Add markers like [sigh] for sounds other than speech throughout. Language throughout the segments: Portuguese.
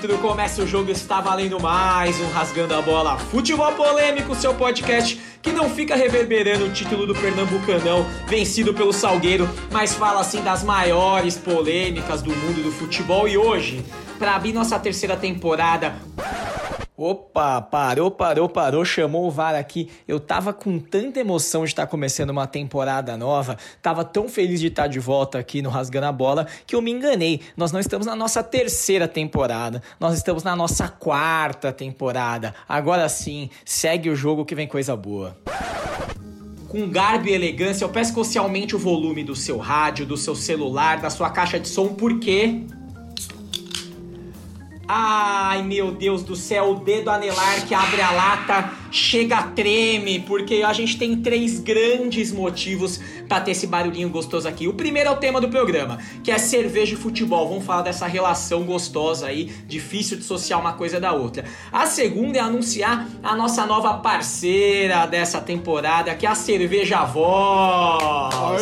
título, começa o jogo, está valendo mais um Rasgando a Bola. Futebol Polêmico, seu podcast que não fica reverberando o título do Pernambucanão, vencido pelo Salgueiro, mas fala assim das maiores polêmicas do mundo do futebol. E hoje, para abrir nossa terceira temporada, Opa, parou, parou, parou, chamou o VAR aqui. Eu tava com tanta emoção de estar começando uma temporada nova, tava tão feliz de estar de volta aqui no Rasgando a Bola, que eu me enganei. Nós não estamos na nossa terceira temporada, nós estamos na nossa quarta temporada. Agora sim, segue o jogo que vem coisa boa com garbo e elegância, eu peço que você aumente o volume do seu rádio, do seu celular, da sua caixa de som, porque Ai meu Deus do céu, o dedo anelar que abre a lata chega treme, porque a gente tem três grandes motivos para ter esse barulhinho gostoso aqui. O primeiro é o tema do programa, que é cerveja e futebol. Vamos falar dessa relação gostosa aí, difícil de associar uma coisa da outra. A segunda é anunciar a nossa nova parceira dessa temporada, que é a Cerveja Voz.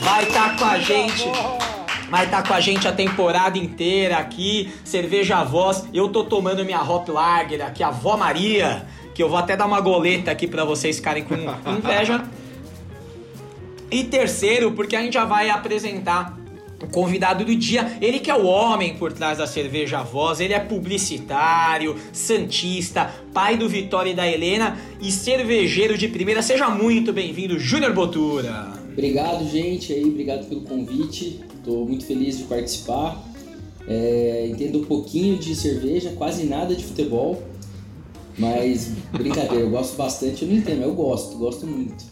Vai estar tá com a gente vai estar tá com a gente a temporada inteira aqui, cerveja voz. Eu tô tomando minha Hop Lager aqui, a Vó Maria, que eu vou até dar uma goleta aqui para vocês ficarem com [laughs] inveja. E terceiro, porque a gente já vai apresentar o convidado do dia, ele que é o homem por trás da cerveja voz, ele é publicitário, santista, pai do Vitória e da Helena e cervejeiro de primeira. Seja muito bem-vindo, Júnior Botura. Obrigado, gente, aí, obrigado pelo convite. Estou muito feliz de participar. É, entendo um pouquinho de cerveja, quase nada de futebol. Mas, brincadeira, eu gosto bastante. Eu não entendo, eu gosto, gosto muito.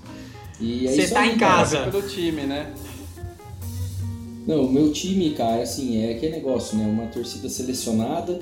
Você é tá aí, em casa. Pelo time, né? Não, o meu time, cara, assim, é aquele negócio, né? Uma torcida selecionada,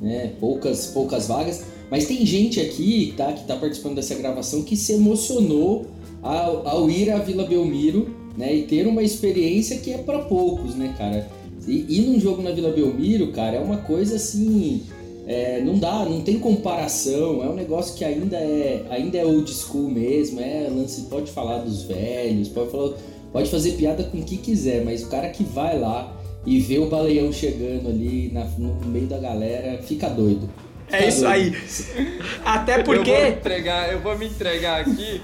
né? Poucas, poucas vagas. Mas tem gente aqui, tá, que tá participando dessa gravação que se emocionou ao, ao ir à Vila Belmiro né? E ter uma experiência que é para poucos, né, cara? E ir num jogo na Vila Belmiro, cara, é uma coisa assim. É, não dá, não tem comparação, é um negócio que ainda é, ainda é old school mesmo, é lance, pode falar dos velhos, pode falar, pode fazer piada com o que quiser, mas o cara que vai lá e vê o baleão chegando ali na, no meio da galera, fica doido. É fica é isso doido. aí. [laughs] Até porque. Eu vou, entregar, eu vou me entregar aqui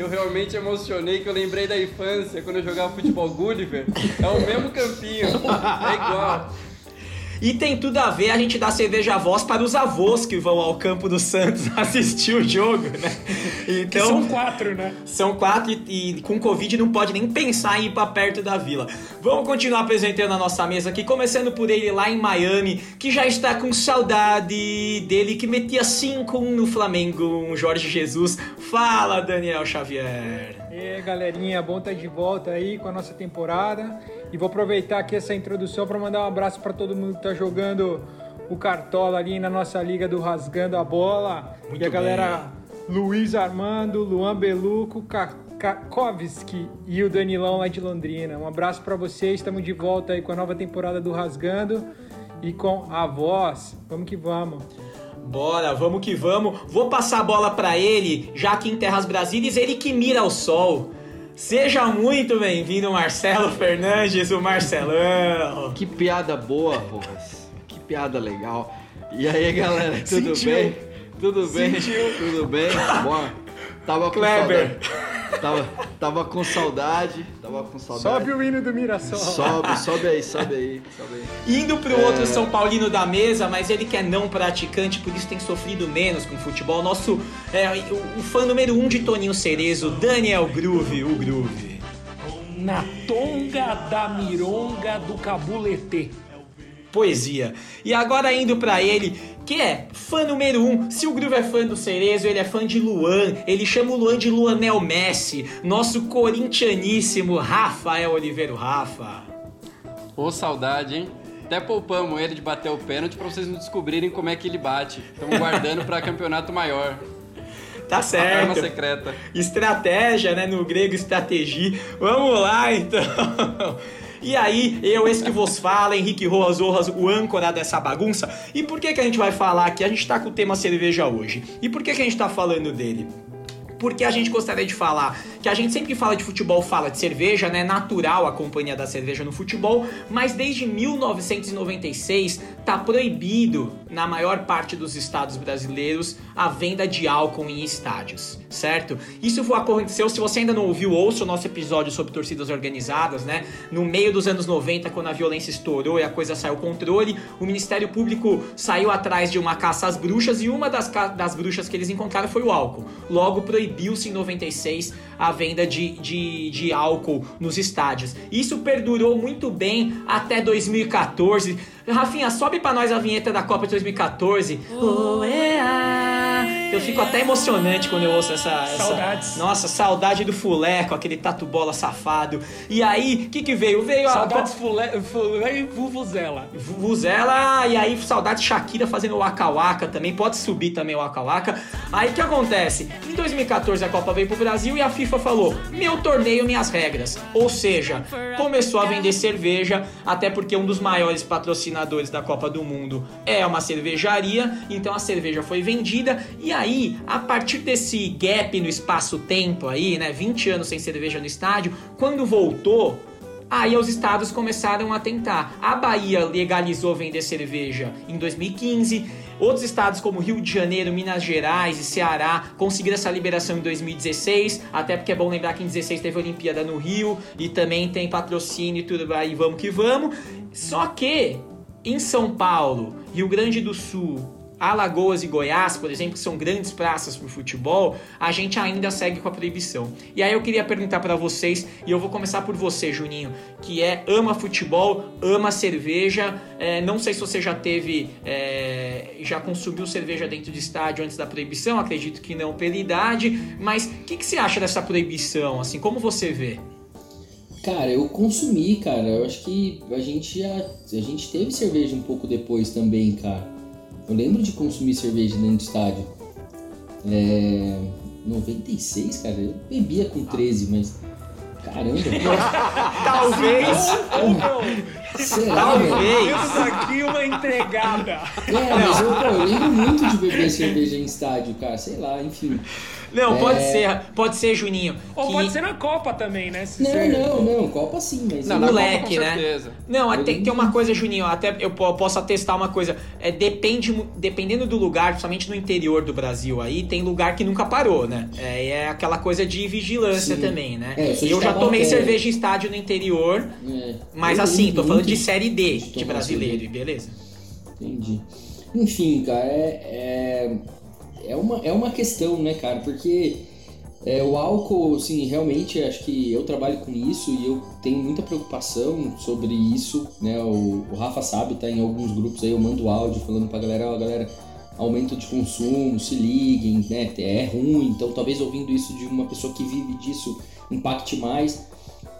eu realmente emocionei que eu lembrei da infância, quando eu jogava futebol Gulliver. É o mesmo campinho, é igual. E tem tudo a ver a gente dar cerveja voz para os avós que vão ao campo do Santos [laughs] assistir o jogo, né? Então, são quatro, né? São quatro e, e, com Covid não pode nem pensar em ir para perto da vila. Vamos continuar apresentando a nossa mesa aqui, começando por ele lá em Miami, que já está com saudade dele, que metia 5 no Flamengo, um Jorge Jesus. Fala, Daniel Xavier. E aí, galerinha, bom estar de volta aí com a nossa temporada. E vou aproveitar aqui essa introdução para mandar um abraço para todo mundo que está jogando o Cartola ali na nossa liga do Rasgando a Bola. Muito e a galera Luiz Armando, Luan Beluco, Kakovski e o Danilão lá de Londrina. Um abraço para vocês, estamos de volta aí com a nova temporada do Rasgando e com a voz. Vamos que vamos. Bora, vamos que vamos. Vou passar a bola para ele, já que em Terras Brasílias, ele que mira o sol. Seja muito bem-vindo, Marcelo Fernandes, o Marcelão. Que piada boa, Rojas. Que piada legal. E aí, galera, tudo Sentiu. bem? Tudo bem? Sentiu. Tudo bem? Boa. Tava com Kleber. saudade. Tava, tava com saudade. Tava com saudade. Sobe o hino do Mirassol. Sobe, sobe aí, sobe aí, sobe aí. Indo pro é... outro São Paulino da mesa, mas ele que é não praticante, por isso tem sofrido menos com o futebol. Nosso é, o, o fã número um de Toninho Cerezo, Daniel Groove, o Groove. Na tonga da mironga do cabulete poesia. E agora indo para ele, que é fã número um. Se o Groove é fã do Cerezo, ele é fã de Luan. Ele chama o Luan de Luanel Messi. Nosso corintianíssimo Rafael Oliveira Rafa. Ô, saudade, hein? Até poupamos ele de bater o pênalti para vocês não descobrirem como é que ele bate. Estamos guardando para campeonato maior. Tá certo. Arma secreta. Estratégia, né? No grego, estratégia. Vamos lá, então. E aí, eu, esse que vos fala, Henrique Roas Orras, o âncora dessa bagunça. E por que, que a gente vai falar aqui? A gente tá com o tema cerveja hoje. E por que, que a gente tá falando dele? porque a gente gostaria de falar que a gente sempre que fala de futebol fala de cerveja, né? Natural a companhia da cerveja no futebol, mas desde 1996 tá proibido na maior parte dos estados brasileiros a venda de álcool em estádios, certo? Isso aconteceu, se você ainda não ouviu, ouça o nosso episódio sobre torcidas organizadas, né? No meio dos anos 90, quando a violência estourou e a coisa saiu controle, o Ministério Público saiu atrás de uma caça às bruxas e uma das, das bruxas que eles encontraram foi o álcool. Logo proibiu-se em 96 a venda de, de, de álcool nos estádios. Isso perdurou muito bem até 2014. Rafinha, sobe pra nós a vinheta da Copa de 2014. Oh. Eu fico até emocionante quando eu ouço essa, essa. Saudades. Nossa, saudade do Fuleco, aquele tatu bola safado. E aí, o que que veio? Veio Saudades Fulé, Fulé e Vuvuzela. Vuvuzela, e aí saudade Shakira fazendo o Waka Waka também, pode subir também o Waka Waka. Aí o que acontece? Em 2014 a Copa veio pro Brasil e a FIFA falou: meu torneio, minhas regras. Ou seja, começou a vender cerveja, até porque um dos maiores patrocinadores da Copa do Mundo é uma cervejaria, então a cerveja foi vendida. E aí, a partir desse gap no espaço-tempo aí, né, 20 anos sem cerveja no estádio, quando voltou, Aí os estados começaram a tentar. A Bahia legalizou vender cerveja em 2015. Outros estados como Rio de Janeiro, Minas Gerais e Ceará conseguiram essa liberação em 2016, até porque é bom lembrar que em 16 teve a Olimpíada no Rio e também tem patrocínio e tudo aí, vamos que vamos. Só que em São Paulo, Rio Grande do Sul, Alagoas e Goiás, por exemplo, que são grandes praças para o futebol, a gente ainda segue com a proibição. E aí eu queria perguntar para vocês, e eu vou começar por você, Juninho, que é ama futebol, ama cerveja. É, não sei se você já teve, é, já consumiu cerveja dentro de estádio antes da proibição, acredito que não pela idade, mas o que, que você acha dessa proibição? Assim, como você vê? Cara, eu consumi, cara. Eu acho que a gente já, a gente teve cerveja um pouco depois também, cara. Eu lembro de consumir cerveja dentro do estádio. É. 96, cara, eu bebia com 13, mas. Caramba. [laughs] Talvez. Será, Talvez. Temos aqui uma entregada. É, mas eu, pô, eu lembro muito de beber cerveja em estádio, cara. Sei lá, enfim. Não, pode É. ser, pode ser, Juninho. Ou que- pode ser na Copa também, né? Se Não, você- não, não. Copa sim, mas. Não, moleque, Copa, né? Não, é, tem, tem uma coisa, Juninho, até eu po- posso atestar uma coisa. É, depende, dependendo do lugar, principalmente no interior do Brasil aí, tem lugar que nunca parou, né? É, é aquela coisa de vigilância Sim. também, né? É, eu já tomei Taubaté. cerveja em estádio no interior, é. mas Eu assim, tô falando muito de série D de brasileiro, beleza? Entendi. Enfim, cara, é, é, é, uma, é uma questão, né, cara? Porque é, o álcool, assim, realmente acho que eu trabalho com isso e eu tenho muita preocupação sobre isso, né? O, o Rafa sabe, tá em alguns grupos aí, eu mando áudio falando pra galera, ó, galera, aumento de consumo, se liguem, né? É ruim, então talvez ouvindo isso de uma pessoa que vive disso impacte mais.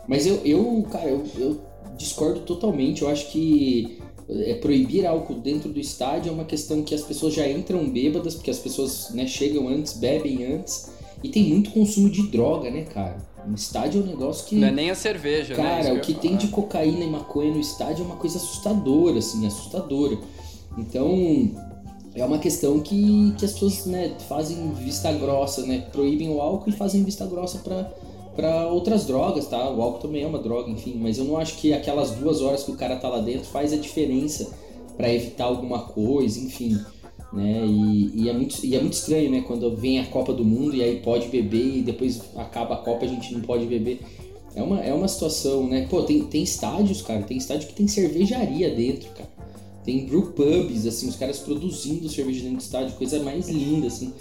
Mas eu, eu cara, eu, eu discordo totalmente. Eu acho que é, proibir álcool dentro do estádio é uma questão que as pessoas já entram bêbadas, porque as pessoas né, chegam antes, bebem antes. E tem muito consumo de droga, né, cara? No estádio é um negócio que. Não é nem a cerveja, né? Cara, eu o ia que tem de cocaína e maconha no estádio é uma coisa assustadora, assim, assustadora. Então, é uma questão que, que as pessoas né, fazem vista grossa, né? Proíbem o álcool e fazem vista grossa pra, pra outras drogas, tá? O álcool também é uma droga, enfim, mas eu não acho que aquelas duas horas que o cara tá lá dentro faz a diferença pra evitar alguma coisa, enfim. Né? E, e é muito, e é muito estranho, né? Quando vem a Copa do Mundo e aí pode beber e depois acaba a Copa a gente não pode beber. É uma, é uma situação, né? Pô, tem, tem estádios, cara, tem estádio que tem cervejaria dentro, cara. Tem brew pubs, assim, os caras produzindo cerveja dentro do estádio, coisa mais linda, assim.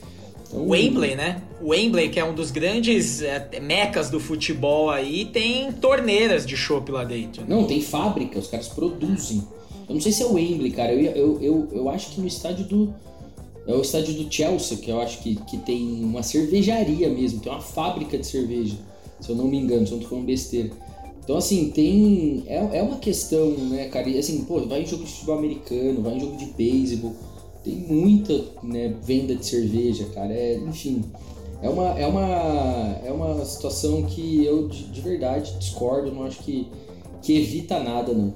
Wembley, né? O Wembley, que é um dos grandes é, mecas do futebol aí, tem torneiras de chopp lá dentro. né? Não, tem fábrica, os caras produzem. Eu não sei se é o Wembley, cara. Eu, eu, eu, eu acho que no estádio do. É o estádio do Chelsea, que eu acho que, que tem uma cervejaria mesmo, tem uma fábrica de cerveja, se eu não me engano, se eu não tô falando besteira. Então, assim, tem. É, é uma questão, né, cara? E assim, pô, vai em jogo de futebol americano, vai em jogo de beisebol, tem muita né, venda de cerveja, cara. É, enfim. É uma, é, uma, é uma situação que eu de, de verdade discordo, não acho que, que evita nada, não.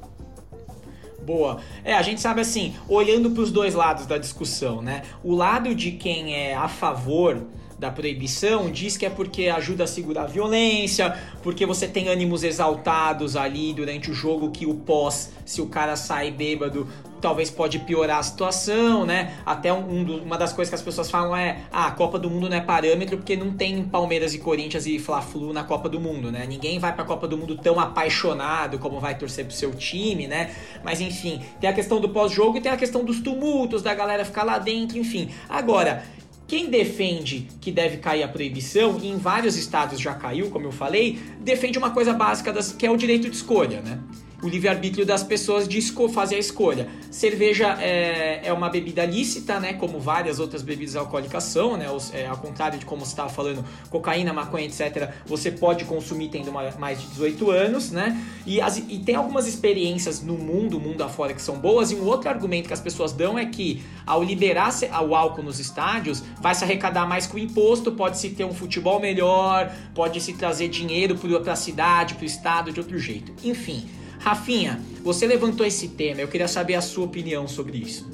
Boa. É, a gente sabe assim, olhando para os dois lados da discussão, né? O lado de quem é a favor da proibição diz que é porque ajuda a segurar a violência, porque você tem ânimos exaltados ali durante o jogo que o pós, se o cara sai bêbado, talvez pode piorar a situação, né? Até um, do, uma das coisas que as pessoas falam é: ah, a Copa do Mundo não é parâmetro porque não tem Palmeiras e Corinthians e Fla-Flu na Copa do Mundo, né? Ninguém vai pra Copa do Mundo tão apaixonado como vai torcer pro seu time, né? Mas enfim, tem a questão do pós-jogo e tem a questão dos tumultos, da galera ficar lá dentro, enfim. Agora, quem defende que deve cair a proibição, e em vários estados já caiu, como eu falei, defende uma coisa básica das, que é o direito de escolha, né? O livre-arbítrio das pessoas de fazer a escolha. Cerveja é, é uma bebida lícita, né? Como várias outras bebidas alcoólicas são, né? É, ao contrário de como você estava falando, cocaína, maconha, etc., você pode consumir tendo uma, mais de 18 anos, né? E, as, e tem algumas experiências no mundo, mundo afora, que são boas, e um outro argumento que as pessoas dão é que ao liberar o álcool nos estádios, vai se arrecadar mais com o imposto, pode-se ter um futebol melhor, pode-se trazer dinheiro para a cidade, para o estado de outro jeito. Enfim. Rafinha, você levantou esse tema, eu queria saber a sua opinião sobre isso.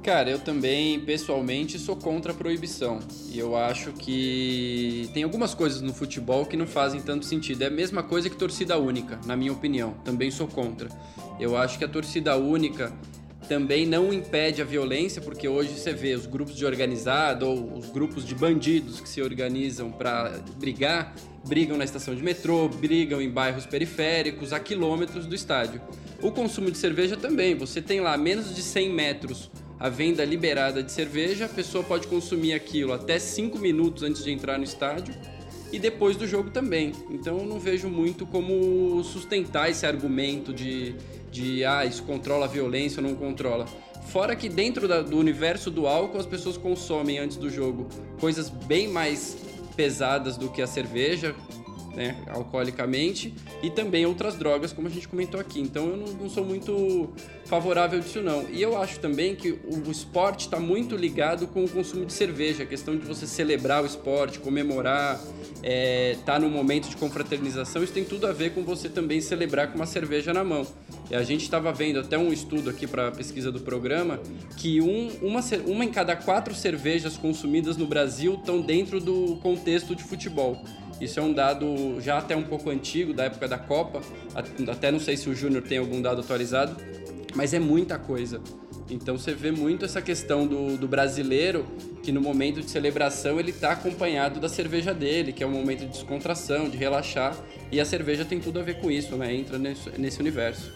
Cara, eu também, pessoalmente, sou contra a proibição. E eu acho que tem algumas coisas no futebol que não fazem tanto sentido. É a mesma coisa que torcida única, na minha opinião. Também sou contra. Eu acho que a torcida única também não impede a violência, porque hoje você vê os grupos de organizado ou os grupos de bandidos que se organizam para brigar, brigam na estação de metrô, brigam em bairros periféricos, a quilômetros do estádio. O consumo de cerveja também, você tem lá menos de 100 metros a venda liberada de cerveja, a pessoa pode consumir aquilo até 5 minutos antes de entrar no estádio e depois do jogo também. Então eu não vejo muito como sustentar esse argumento de de ah, isso controla a violência ou não controla. Fora que dentro da, do universo do álcool as pessoas consomem antes do jogo coisas bem mais pesadas do que a cerveja, né, alcoolicamente, e também outras drogas, como a gente comentou aqui. Então eu não, não sou muito favorável disso não. E eu acho também que o, o esporte está muito ligado com o consumo de cerveja, a questão de você celebrar o esporte, comemorar, é, tá no momento de confraternização, isso tem tudo a ver com você também celebrar com uma cerveja na mão. A gente estava vendo até um estudo aqui para a pesquisa do programa que um, uma, uma em cada quatro cervejas consumidas no Brasil estão dentro do contexto de futebol. Isso é um dado já até um pouco antigo, da época da Copa. Até não sei se o Júnior tem algum dado atualizado, mas é muita coisa. Então você vê muito essa questão do, do brasileiro que no momento de celebração ele está acompanhado da cerveja dele, que é um momento de descontração, de relaxar, e a cerveja tem tudo a ver com isso, né? Entra nesse, nesse universo.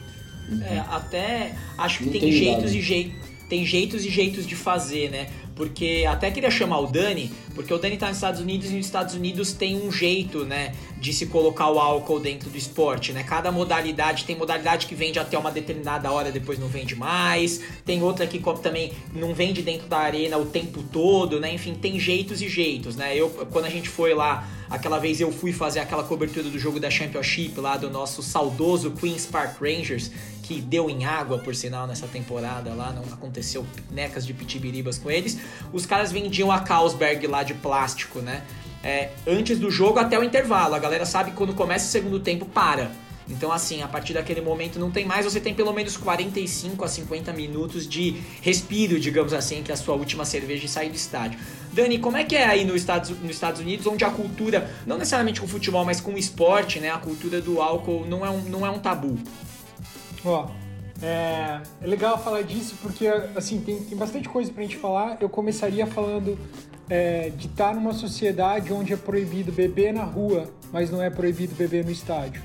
É, até acho que tem, tem, jeitos e jeitos. Tem jeitos e jeitos de fazer, né? Porque até queria chamar o Dani, porque o Dani tá nos Estados Unidos e nos Estados Unidos tem um jeito, né, de se colocar o álcool dentro do esporte, né? Cada modalidade tem modalidade que vende até uma determinada hora, depois não vende mais. Tem outra que também não vende dentro da arena o tempo todo, né? Enfim, tem jeitos e jeitos, né? Eu quando a gente foi lá, aquela vez eu fui fazer aquela cobertura do jogo da Championship lá do nosso saudoso Queens Park Rangers, que deu em água, por sinal, nessa temporada lá, não aconteceu necas de pitibiribas com eles. Os caras vendiam a Carlsberg lá de plástico, né? É, antes do jogo até o intervalo. A galera sabe que quando começa o segundo tempo, para. Então, assim, a partir daquele momento não tem mais, você tem pelo menos 45 a 50 minutos de respiro, digamos assim, que é a sua última cerveja e sair do estádio. Dani, como é que é aí nos Estados, nos Estados Unidos, onde a cultura, não necessariamente com futebol, mas com esporte, né? A cultura do álcool não é um, não é um tabu. Ó, é, é, legal falar disso porque, assim, tem, tem bastante coisa pra gente falar. Eu começaria falando é, de estar numa sociedade onde é proibido beber na rua, mas não é proibido beber no estádio.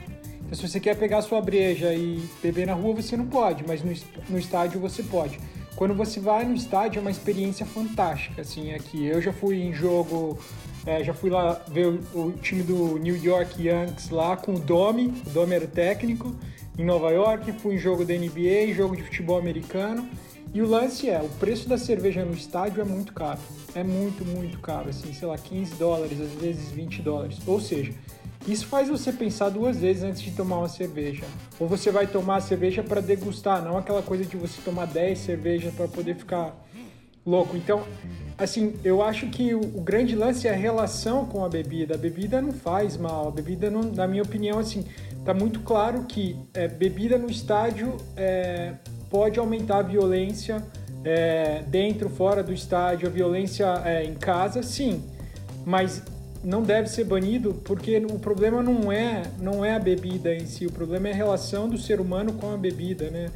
Então, se você quer pegar sua breja e beber na rua, você não pode, mas no, no estádio você pode. Quando você vai no estádio é uma experiência fantástica, assim, aqui. Eu já fui em jogo, é, já fui lá ver o, o, time do New York Yankees lá com o Domi, o Domi era o técnico, em Nova York, fui em jogo da NBA, jogo de futebol americano. E o lance é, o preço da cerveja no estádio é muito caro. É muito, muito caro, assim, sei lá, 15 dólares, às vezes 20 dólares. Ou seja, isso faz você pensar duas vezes antes de tomar uma cerveja. Ou você vai tomar a cerveja para degustar, não aquela coisa de você tomar 10 cervejas para poder ficar louco. Então, assim, eu acho que o, o, grande lance é a relação com a bebida. A bebida não faz mal, a bebida, não, na minha opinião, assim, tá muito claro que é, bebida no estádio é, pode aumentar a violência é, dentro, fora do estádio, a violência é, em casa, sim, mas não deve ser banido porque o problema não é não é a bebida em si, o problema é a relação do ser humano com a bebida, né?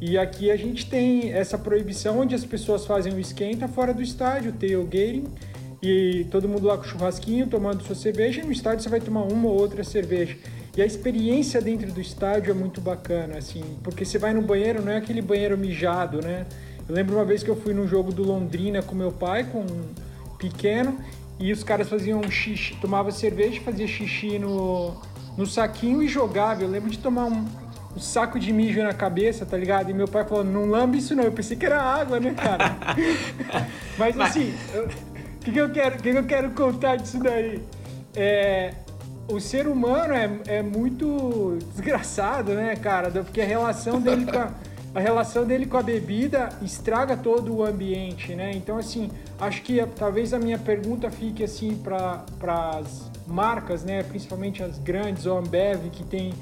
E aqui a gente tem essa proibição onde as pessoas fazem o esquenta fora do estádio, tailgating, e todo mundo lá com churrasquinho, tomando sua cerveja, e no estádio você vai tomar uma ou outra cerveja. E a experiência dentro do estádio é muito bacana, assim, porque você vai no banheiro, não é aquele banheiro mijado, né? Eu lembro uma vez que eu fui num jogo do Londrina com meu pai, com um pequeno, e os caras faziam xixi, tomava cerveja, fazia xixi no, no saquinho e jogava. Eu lembro de tomar um, um saco de mijo na cabeça, tá ligado? E meu pai falou, não lambe isso não. Eu pensei que era água, né, cara? [laughs] Mas assim, o que, que, eu quero, que, que eu quero contar disso daí? É, o ser humano é, é muito desgraçado, né, cara? Porque a relação dele com a, a relação dele com a bebida estraga todo o ambiente, né? Então, assim, acho que talvez a minha pergunta fique assim para as marcas, né? Principalmente as grandes, ou Ambev, que tem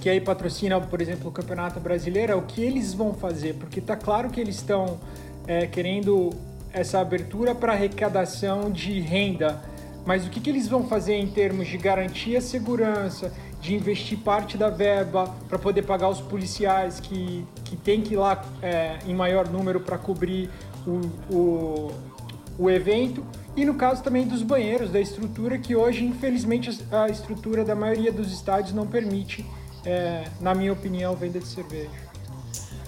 que aí patrocina, por exemplo, o Campeonato Brasileiro, é o que eles vão fazer, porque tá claro que eles estão é, querendo essa abertura para arrecadação de renda, mas o que, que eles vão fazer em termos de garantia segurança, de investir parte da verba para poder pagar os policiais que, que tem que ir lá é, em maior número para cobrir o, o, o evento, e no caso também dos banheiros, da estrutura, que hoje, infelizmente, a estrutura da maioria dos estádios não permite é, na minha opinião, venda de cerveja.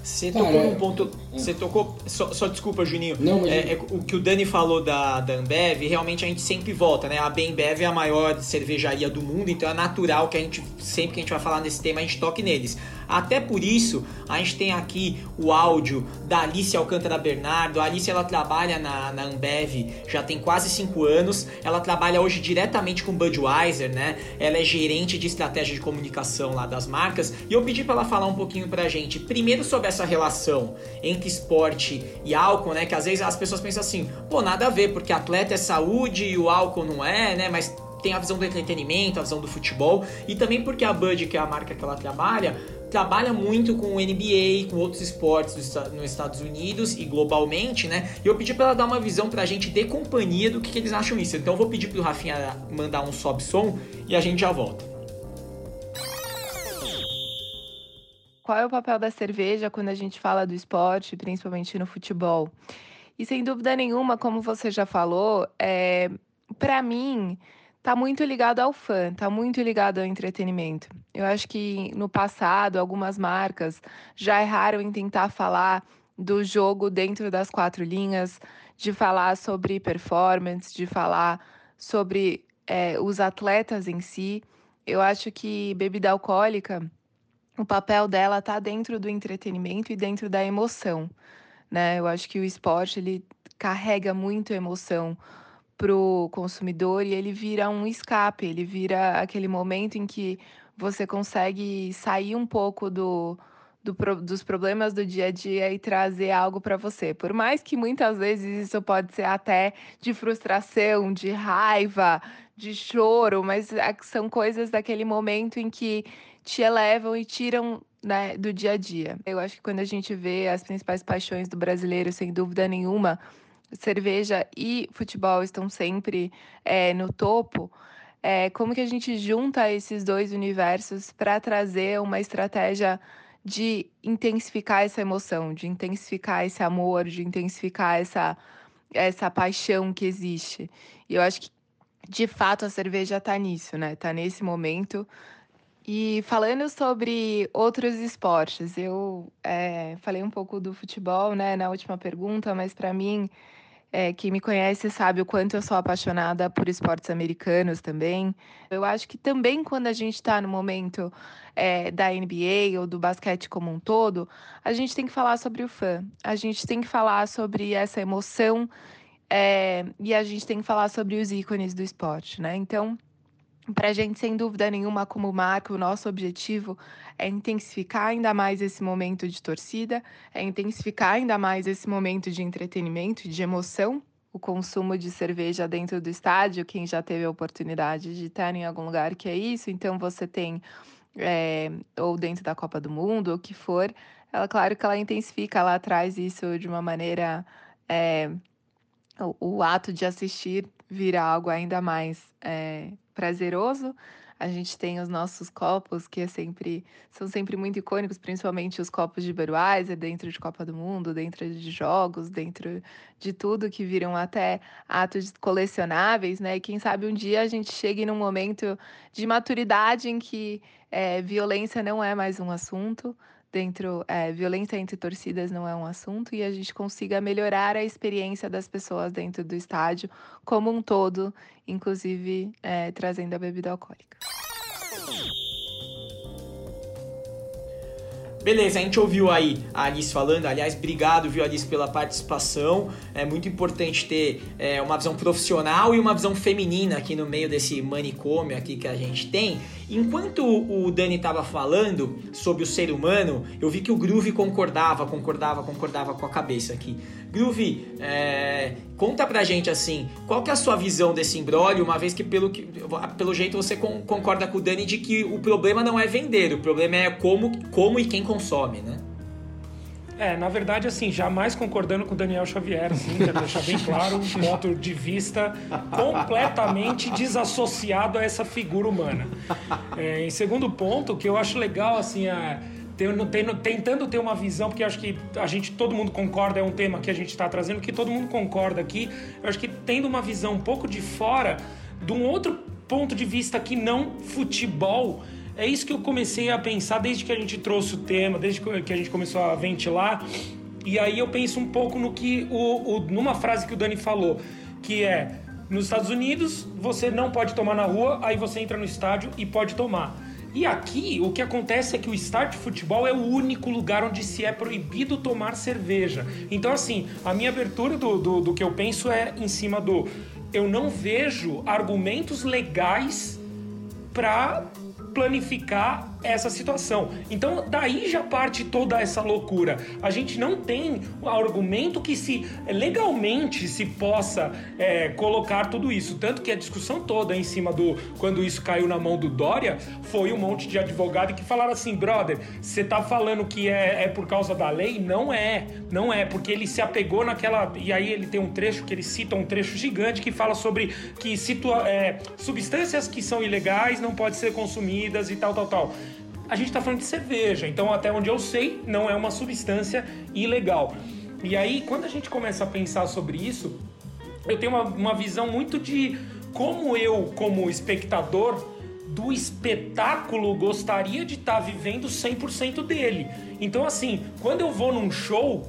Você tocou num ponto. Você tocou. Só, só, desculpa, Juninho. Não, é, é, o que o Dani falou da, da Ambev, realmente a gente sempre volta, né? A Bembev é a maior cervejaria do mundo, então é natural que a gente, sempre que a gente vai falar nesse tema, a gente toque neles. Até por isso, a gente tem aqui o áudio da Alice Alcântara Bernardo. A Alice ela trabalha na, na Ambev já tem quase 5 anos. Ela trabalha hoje diretamente com Budweiser, né? Ela é gerente de estratégia de comunicação lá das marcas. E eu pedi para ela falar um pouquinho pra gente, primeiro sobre essa relação entre esporte e álcool, né? Que às vezes as pessoas pensam assim, pô, nada a ver, porque atleta é saúde e o álcool não é, né? Mas tem a visão do entretenimento, a visão do futebol e também porque a Bud, que é a marca que ela trabalha, trabalha muito com o NBA, com outros esportes nos Estados Unidos e globalmente, né? E eu pedi para ela dar uma visão pra gente de companhia do que, que eles acham isso. Então eu vou pedir pro Rafinha mandar um sobe som e a gente já volta. Qual é o papel da cerveja quando a gente fala do esporte, principalmente no futebol? E sem dúvida nenhuma, como você já falou, é, para mim, tá muito ligado ao fã, tá muito ligado ao entretenimento. Eu acho que no passado algumas marcas já erraram em tentar falar do jogo dentro das quatro linhas, de falar sobre performance, de falar sobre é, os atletas em si. Eu acho que bebida alcoólica, o papel dela tá dentro do entretenimento e dentro da emoção, né? Eu acho que o esporte ele carrega muito emoção para o consumidor e ele vira um escape, ele vira aquele momento em que você consegue sair um pouco do, do, dos problemas do dia a dia e trazer algo para você. Por mais que muitas vezes isso pode ser até de frustração, de raiva, de choro, mas é são coisas daquele momento em que te elevam e tiram né, do dia a dia. Eu acho que quando a gente vê as principais paixões do brasileiro, sem dúvida nenhuma, cerveja e futebol estão sempre é, no topo, é, como que a gente junta esses dois universos para trazer uma estratégia de intensificar essa emoção, de intensificar esse amor, de intensificar essa, essa paixão que existe. E eu acho que, de fato, a cerveja está nisso, né? Está nesse momento. E falando sobre outros esportes, eu é, falei um pouco do futebol, né, na última pergunta, mas para mim é, quem me conhece sabe o quanto eu sou apaixonada por esportes americanos também. Eu acho que também quando a gente está no momento é, da NBA ou do basquete como um todo, a gente tem que falar sobre o fã, a gente tem que falar sobre essa emoção é, e a gente tem que falar sobre os ícones do esporte, né? Então, para a gente, sem dúvida nenhuma, como marca, o nosso objetivo é intensificar ainda mais esse momento de torcida, é intensificar ainda mais esse momento de entretenimento, de emoção. O consumo de cerveja dentro do estádio, quem já teve a oportunidade de estar em algum lugar que é isso, então você tem é, ou dentro da Copa do Mundo, ou o que for, ela, claro que ela intensifica, ela traz isso de uma maneira. É, o, o, ato de assistir vira algo ainda mais é, prazeroso. A gente tem os nossos copos, que é sempre, são sempre muito icônicos, principalmente os copos de Budweiser, dentro de Copa do Mundo, dentro de jogos, dentro de tudo, que viram até atos colecionáveis, né? E quem sabe um dia a gente chegue num momento de maturidade em que é, violência não é mais um assunto, dentro é, violência entre torcidas não é um assunto e a gente consiga melhorar a experiência das pessoas dentro do estádio como um todo, inclusive é, trazendo a bebida alcoólica. Beleza, a gente ouviu aí a Alice falando, aliás, obrigado, viu, Alice, pela participação. É muito importante ter é, uma visão profissional e uma visão feminina aqui no meio desse manicômio aqui que a gente tem. Enquanto o Dani estava falando sobre o ser humano, eu vi que o Groove concordava, concordava, concordava com a cabeça aqui. Groove, é, conta pra gente assim, qual que é a sua visão desse embrólio, uma vez que pelo, que, pelo jeito você concorda com o Dani de que o problema não é vender, o problema é como, como e quem consome, né? É, na verdade, assim, jamais concordando com o Daniel Xavier, assim, quero deixar bem claro, um ponto de vista completamente desassociado a essa figura humana. É, em segundo ponto, que eu acho legal, assim, é tentando ter uma visão, porque acho que a gente, todo mundo concorda, é um tema que a gente está trazendo, que todo mundo concorda aqui. Eu acho que tendo uma visão um pouco de fora, de um outro ponto de vista que não futebol, é isso que eu comecei a pensar desde que a gente trouxe o tema, desde que a gente começou a ventilar. E aí eu penso um pouco no que o, o numa frase que o Dani falou, que é nos Estados Unidos você não pode tomar na rua, aí você entra no estádio e pode tomar. E aqui o que acontece é que o estádio de futebol é o único lugar onde se é proibido tomar cerveja. Então, assim, a minha abertura do, do, do que eu penso é em cima do. Eu não vejo argumentos legais para planificar essa situação. Então, daí já parte toda essa loucura. A gente não tem um argumento que se legalmente se possa é, colocar tudo isso. Tanto que a discussão toda em cima do quando isso caiu na mão do Dória foi um monte de advogado que falaram assim, brother, você tá falando que é, é por causa da lei? Não é, não é, porque ele se apegou naquela. E aí ele tem um trecho que ele cita um trecho gigante que fala sobre que situa, é, substâncias que são ilegais não podem ser consumidas e tal, tal, tal a gente está falando de cerveja, então até onde eu sei, não é uma substância ilegal. E aí, quando a gente começa a pensar sobre isso, eu tenho uma, uma visão muito de como eu, como espectador do espetáculo, gostaria de estar tá vivendo 100% dele. Então, assim, quando eu vou num show,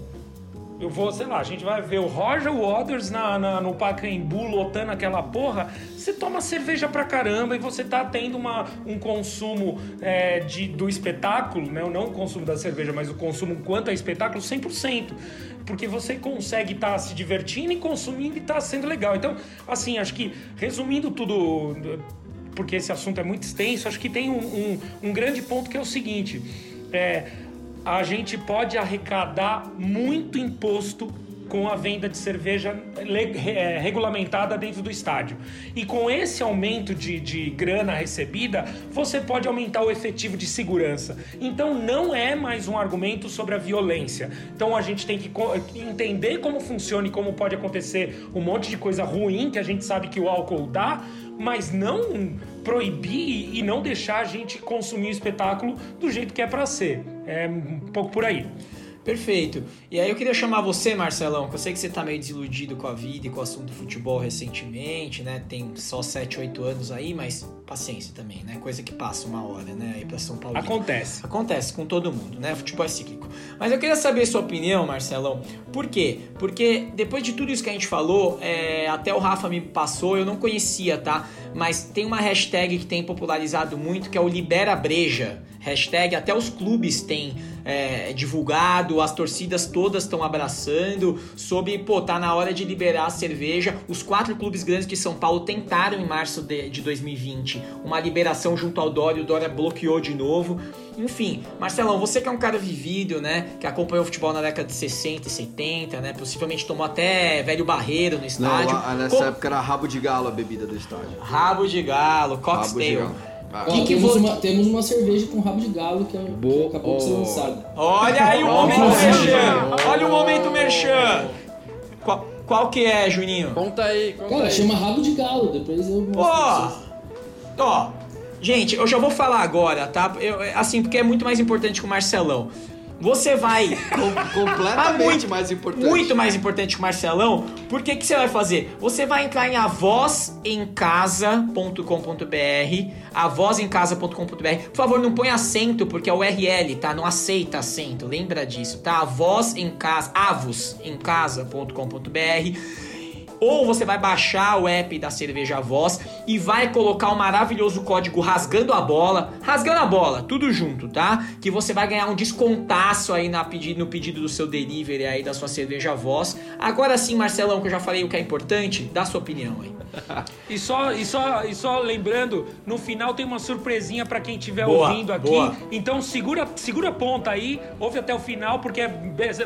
eu vou, sei lá, a gente vai ver o Roger Waters na, na, no Pacaembu lotando aquela porra. Você toma cerveja pra caramba e você tá tendo uma, um consumo é, de, do espetáculo, né? Não o consumo da cerveja, mas o consumo quanto a espetáculo 100%. Porque você consegue estar tá se divertindo e consumindo e tá sendo legal. Então, assim, acho que resumindo tudo, porque esse assunto é muito extenso, acho que tem um, um, um grande ponto que é o seguinte. É, a gente pode arrecadar muito imposto com a venda de cerveja é, regulamentada dentro do estádio. E com esse aumento de, de grana recebida, você pode aumentar o efetivo de segurança. Então não é mais um argumento sobre a violência. Então a gente tem que entender como funciona e como pode acontecer um monte de coisa ruim que a gente sabe que o álcool dá, mas não proibir e não deixar a gente consumir o espetáculo do jeito que é para ser. É um pouco por aí. Perfeito. E aí eu queria chamar você, Marcelão, que eu sei que você tá meio desiludido com a vida e com o assunto do futebol recentemente, né? Tem só 7, 8 anos aí, mas paciência também, né? Coisa que passa uma hora, né? Aí pra São Paulo. Acontece. Acontece com todo mundo, né? Futebol é cíclico. Mas eu queria saber a sua opinião, Marcelão. Por quê? Porque depois de tudo isso que a gente falou, é... até o Rafa me passou, eu não conhecia, tá? Mas tem uma hashtag que tem popularizado muito, que é o Libera Breja. Hashtag até os clubes têm é, divulgado, as torcidas todas estão abraçando, sobre, pô, tá na hora de liberar a cerveja. Os quatro clubes grandes de São Paulo tentaram em março de, de 2020 uma liberação junto ao Dória, o Dória bloqueou de novo. Enfim, Marcelão, você que é um cara vivido, né? Que acompanhou o futebol na década de 60 e 70, né? Possivelmente tomou até velho barreiro no estádio. Não, nessa época era rabo de galo a bebida do estádio. Rabo de galo, cocktail. Ó, que temos, vo... uma, temos uma cerveja com rabo de galo que, é, Boa. que acabou de ser lançada. Olha aí o momento merchan! Olha o momento merchan! Qual, qual que é, Juninho? Conta aí, conta Cara, aí. chama rabo de galo, depois eu mostro Ó, ó, gente, eu já vou falar agora, tá? Eu, assim, porque é muito mais importante que o Marcelão. Você vai. [laughs] completamente muito, mais importante. Muito mais importante que o Marcelão. Por que, que você vai fazer? Você vai entrar em avozencasa.com.br. Avozencasa.com.br. Por favor, não põe acento, porque é o URL, tá? Não aceita acento. Lembra disso, tá? Avozencasa. Avozencasa.com.br ou você vai baixar o app da Cerveja Voz e vai colocar o maravilhoso código Rasgando a Bola, Rasgando a Bola, tudo junto, tá? Que você vai ganhar um descontaço aí na pedido, no pedido do seu delivery aí da sua Cerveja Voz. Agora sim, Marcelão, que eu já falei o que é importante, dá sua opinião aí. [laughs] e, só, e, só, e só lembrando, no final tem uma surpresinha para quem estiver ouvindo aqui. Boa. Então segura, segura a ponta aí, ouve até o final, porque é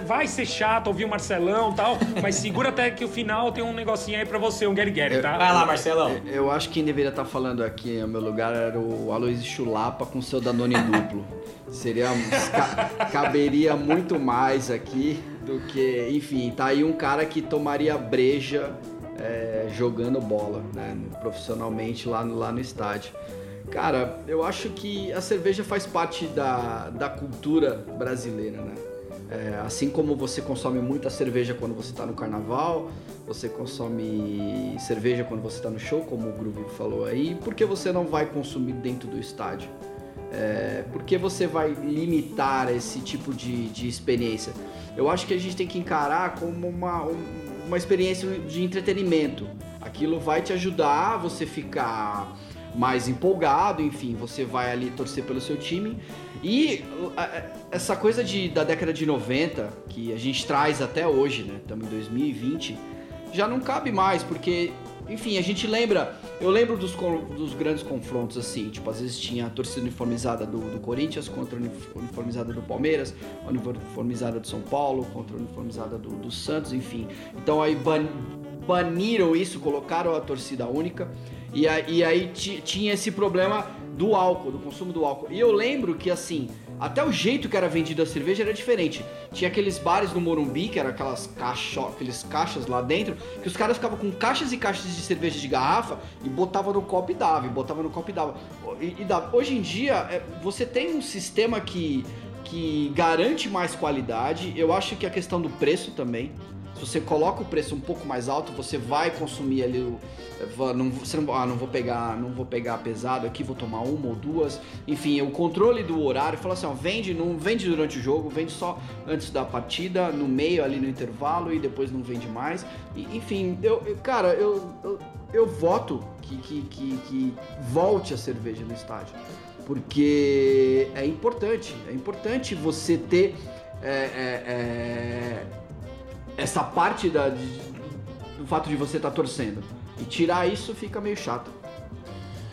vai ser chato ouvir o Marcelão e tal, mas segura até que o final tem um negocinho aí pra você, um Gary Gary, tá? Vai lá, Marcelão. Eu, eu acho que quem deveria estar tá falando aqui no meu lugar era o Aloysio Chulapa com seu Danone [laughs] duplo. Seria. Ca, caberia muito mais aqui do que. Enfim, tá aí um cara que tomaria breja é, jogando bola, né? Profissionalmente lá no, lá no estádio. Cara, eu acho que a cerveja faz parte da, da cultura brasileira, né? É, assim como você consome muita cerveja quando você está no carnaval, você consome cerveja quando você está no show, como o Groove falou aí, por que você não vai consumir dentro do estádio? É, por que você vai limitar esse tipo de, de experiência? Eu acho que a gente tem que encarar como uma, uma experiência de entretenimento. Aquilo vai te ajudar a você ficar mais empolgado, enfim, você vai ali torcer pelo seu time. E essa coisa de, da década de 90, que a gente traz até hoje, né? Estamos em 2020, já não cabe mais, porque, enfim, a gente lembra. Eu lembro dos, dos grandes confrontos, assim, tipo, às vezes tinha a torcida uniformizada do, do Corinthians contra a uniformizada do Palmeiras, a uniformizada do São Paulo contra a uniformizada do, do Santos, enfim. Então aí baniram isso, colocaram a torcida única. E, e aí tinha esse problema do álcool, do consumo do álcool. E eu lembro que assim, até o jeito que era vendida a cerveja era diferente. Tinha aqueles bares no Morumbi, que era aquelas caixas, aqueles caixas lá dentro, que os caras ficavam com caixas e caixas de cerveja de garrafa e botavam no copo e dava, e botava no copo e dava. E, e dava. Hoje em dia, é, você tem um sistema que, que garante mais qualidade. Eu acho que a questão do preço também. Se você coloca o preço um pouco mais alto, você vai consumir ali o. Não, você não, ah, não vou pegar, não vou pegar pesado aqui, vou tomar uma ou duas. Enfim, o controle do horário, fala assim, ó, vende, não vende durante o jogo, vende só antes da partida, no meio ali no intervalo e depois não vende mais. E, enfim, eu, eu cara, eu, eu, eu voto que, que, que, que volte a cerveja no estádio. Porque é importante, é importante você ter. É, é, é essa parte da, de, do fato de você estar tá torcendo. E tirar isso fica meio chato.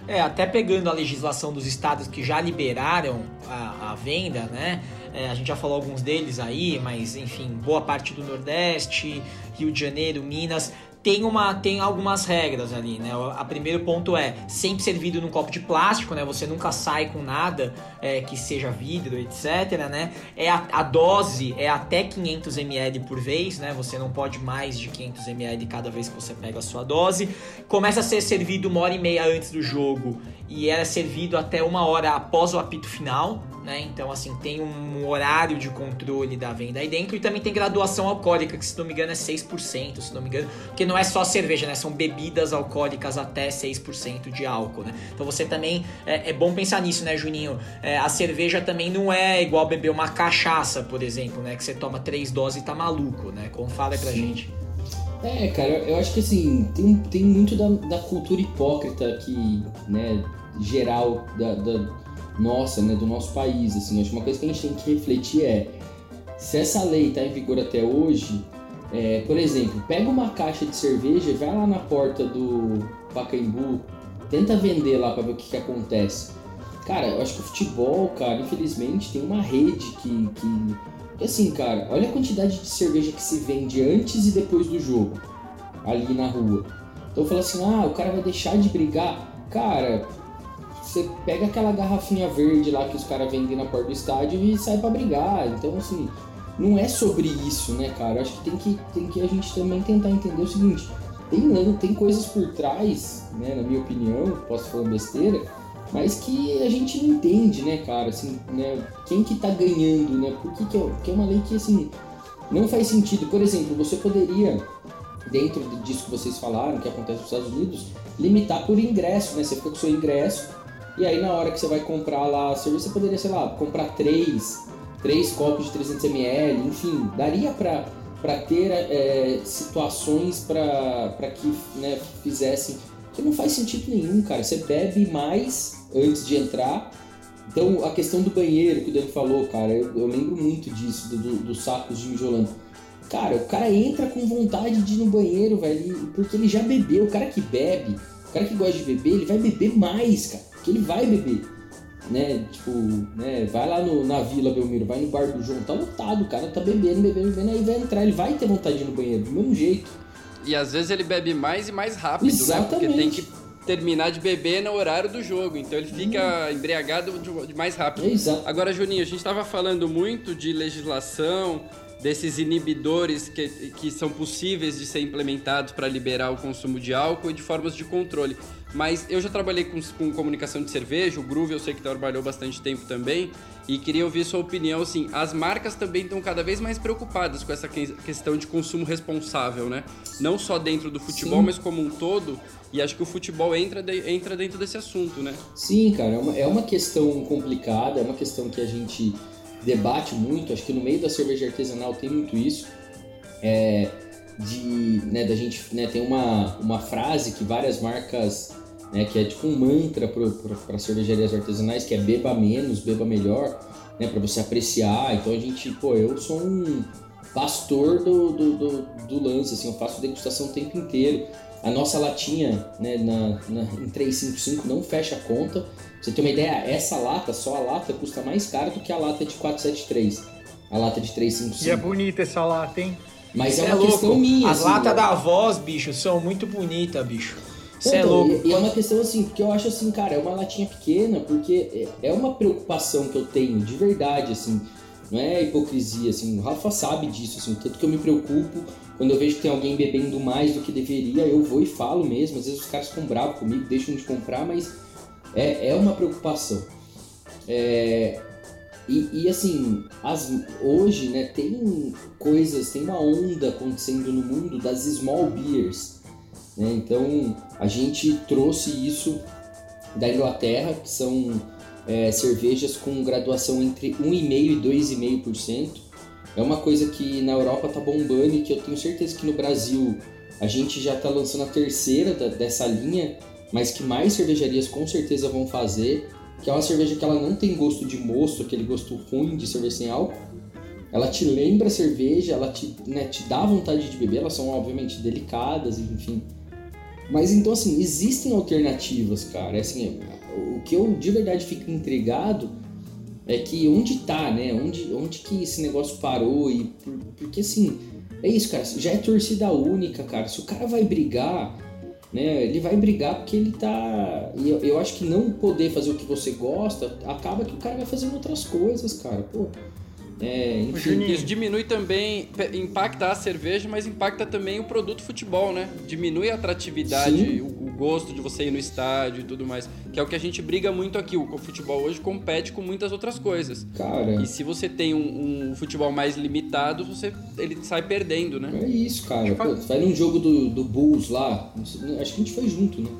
É, até pegando a legislação dos estados que já liberaram a, a venda, né? É, a gente já falou alguns deles aí, mas enfim, boa parte do Nordeste, Rio de Janeiro, Minas, tem, uma, tem algumas regras ali, né? O primeiro ponto é sempre servido num copo de plástico, né? Você nunca sai com nada é, que seja vidro, etc, né? É a, a, dose é até 500 ml por vez, né? Você não pode mais de 500 ml cada vez que você pega a sua dose. Começa a ser servido uma hora e meia antes do jogo e era servido até uma hora após o apito final, né? Então, assim, tem um horário de controle da venda aí dentro e também tem graduação alcoólica, que se não me engano é 6%, se não me engano, porque não é só cerveja, né? São bebidas alcoólicas até 6% de álcool, né? Então você também, é, é bom pensar nisso, né, Juninho? É, a cerveja também não é igual beber uma cachaça, por exemplo, né? Que você toma três doses e tá maluco, né? Como fala pra gente. É, cara, eu acho que assim, tem, tem muito da, da cultura hipócrita aqui, né, geral da, da nossa, né, do nosso país, assim. Acho que uma coisa que a gente tem que refletir é se essa lei está em vigor até hoje, é, por exemplo, pega uma caixa de cerveja, vai lá na porta do Pacaembu, tenta vender lá para ver o que, que acontece. Cara, eu acho que o futebol, cara, infelizmente tem uma rede que, que e assim, cara, olha a quantidade de cerveja que se vende antes e depois do jogo, ali na rua. Então eu falo assim, ah, o cara vai deixar de brigar. Cara, você pega aquela garrafinha verde lá que os caras vendem na porta do estádio e sai para brigar. Então, assim, não é sobre isso, né, cara? Acho que tem que, tem que a gente também tentar entender o seguinte: tem, tem coisas por trás, né, na minha opinião, posso falar besteira, mas que a gente não entende, né, cara? Assim, né, quem que tá ganhando, né? Por que, é, que é uma lei que, assim, não faz sentido. Por exemplo, você poderia, dentro disso que vocês falaram, que acontece nos Estados Unidos, limitar por ingresso, né? Você fica com o seu ingresso, e aí na hora que você vai comprar lá a cerveja, você poderia, sei lá, comprar três, três copos de 300ml, enfim, daria para ter é, situações para que né, fizessem que não faz sentido nenhum, cara. Você bebe mais antes de entrar. Então, a questão do banheiro que o Dani falou, cara, eu, eu lembro muito disso, dos do, do sacos de mijolando. Cara, o cara entra com vontade de ir no banheiro, velho, porque ele já bebeu. O cara que bebe, o cara que gosta de beber, ele vai beber mais, cara. Porque ele vai beber. Né, tipo, né, vai lá no, na Vila Belmiro, vai no bar do João, tá lotado, o cara tá bebendo, bebendo, bebendo, aí vai entrar, ele vai ter vontade de ir no banheiro, do mesmo jeito. E às vezes ele bebe mais e mais rápido, Exatamente. né? Porque tem que terminar de beber no horário do jogo. Então ele fica hum. embriagado de, mais rápido. Exato. Agora, Juninho, a gente estava falando muito de legislação, desses inibidores que, que são possíveis de ser implementados para liberar o consumo de álcool e de formas de controle. Mas eu já trabalhei com, com comunicação de cerveja, o Groove eu sei que trabalhou bastante tempo também, e queria ouvir sua opinião, assim, as marcas também estão cada vez mais preocupadas com essa questão de consumo responsável, né? Não só dentro do futebol, Sim. mas como um todo, e acho que o futebol entra, de, entra dentro desse assunto, né? Sim, cara, é uma, é uma questão complicada, é uma questão que a gente debate muito, acho que no meio da cerveja artesanal tem muito isso, é, de, né, da gente, né, tem uma, uma frase que várias marcas né, que é tipo um mantra para cervejarias artesanais, que é beba menos, beba melhor, né, para você apreciar. Então a gente, pô, eu sou um pastor do, do, do, do, lance, assim, eu faço degustação o tempo inteiro. A nossa latinha né, na, na, em 355 não fecha a conta. Pra você ter uma ideia, essa lata, só a lata, custa mais cara do que a lata de 473. A lata de 355. E é bonita essa lata, hein? Mas é, é uma louco. questão minha. As assim, latas da voz, bicho, são muito bonitas, bicho. Você é louco. E, e, é uma questão assim, porque eu acho assim, cara, é uma latinha pequena, porque é, é uma preocupação que eu tenho, de verdade, assim. Não é hipocrisia, assim. O Rafa sabe disso, assim. Tanto que eu me preocupo quando eu vejo que tem alguém bebendo mais do que deveria, eu vou e falo mesmo. Às vezes os caras ficam bravos comigo, deixam de comprar, mas é, é uma preocupação. É, e, e, assim, as, hoje, né, tem coisas, tem uma onda acontecendo no mundo das small beers né? Então a gente trouxe isso da Inglaterra, que são é, cervejas com graduação entre 1,5% e 2,5%. É uma coisa que na Europa tá bombando e que eu tenho certeza que no Brasil a gente já está lançando a terceira da, dessa linha, mas que mais cervejarias com certeza vão fazer, que é uma cerveja que ela não tem gosto de mosto, aquele gosto ruim de cerveja sem álcool. Ela te lembra a cerveja, ela te, né, te dá vontade de beber, elas são obviamente delicadas, enfim, mas então, assim, existem alternativas, cara. É assim, o que eu de verdade fico intrigado é que onde tá, né? Onde, onde que esse negócio parou? E porque assim, é isso, cara. Já é torcida única, cara. Se o cara vai brigar, né? Ele vai brigar porque ele tá. E eu, eu acho que não poder fazer o que você gosta acaba que o cara vai fazendo outras coisas, cara. Pô. É, enfim. Isso diminui também, impacta a cerveja, mas impacta também o produto futebol, né? Diminui a atratividade, o, o, gosto de você ir no estádio e tudo mais. Que é o que a gente briga muito aqui. O futebol hoje compete com muitas outras coisas. Cara. E se você tem um, um futebol mais limitado, você ele sai perdendo, né? É isso, cara. Pô, vai num jogo do, do Bulls lá. Acho que a gente foi junto, né?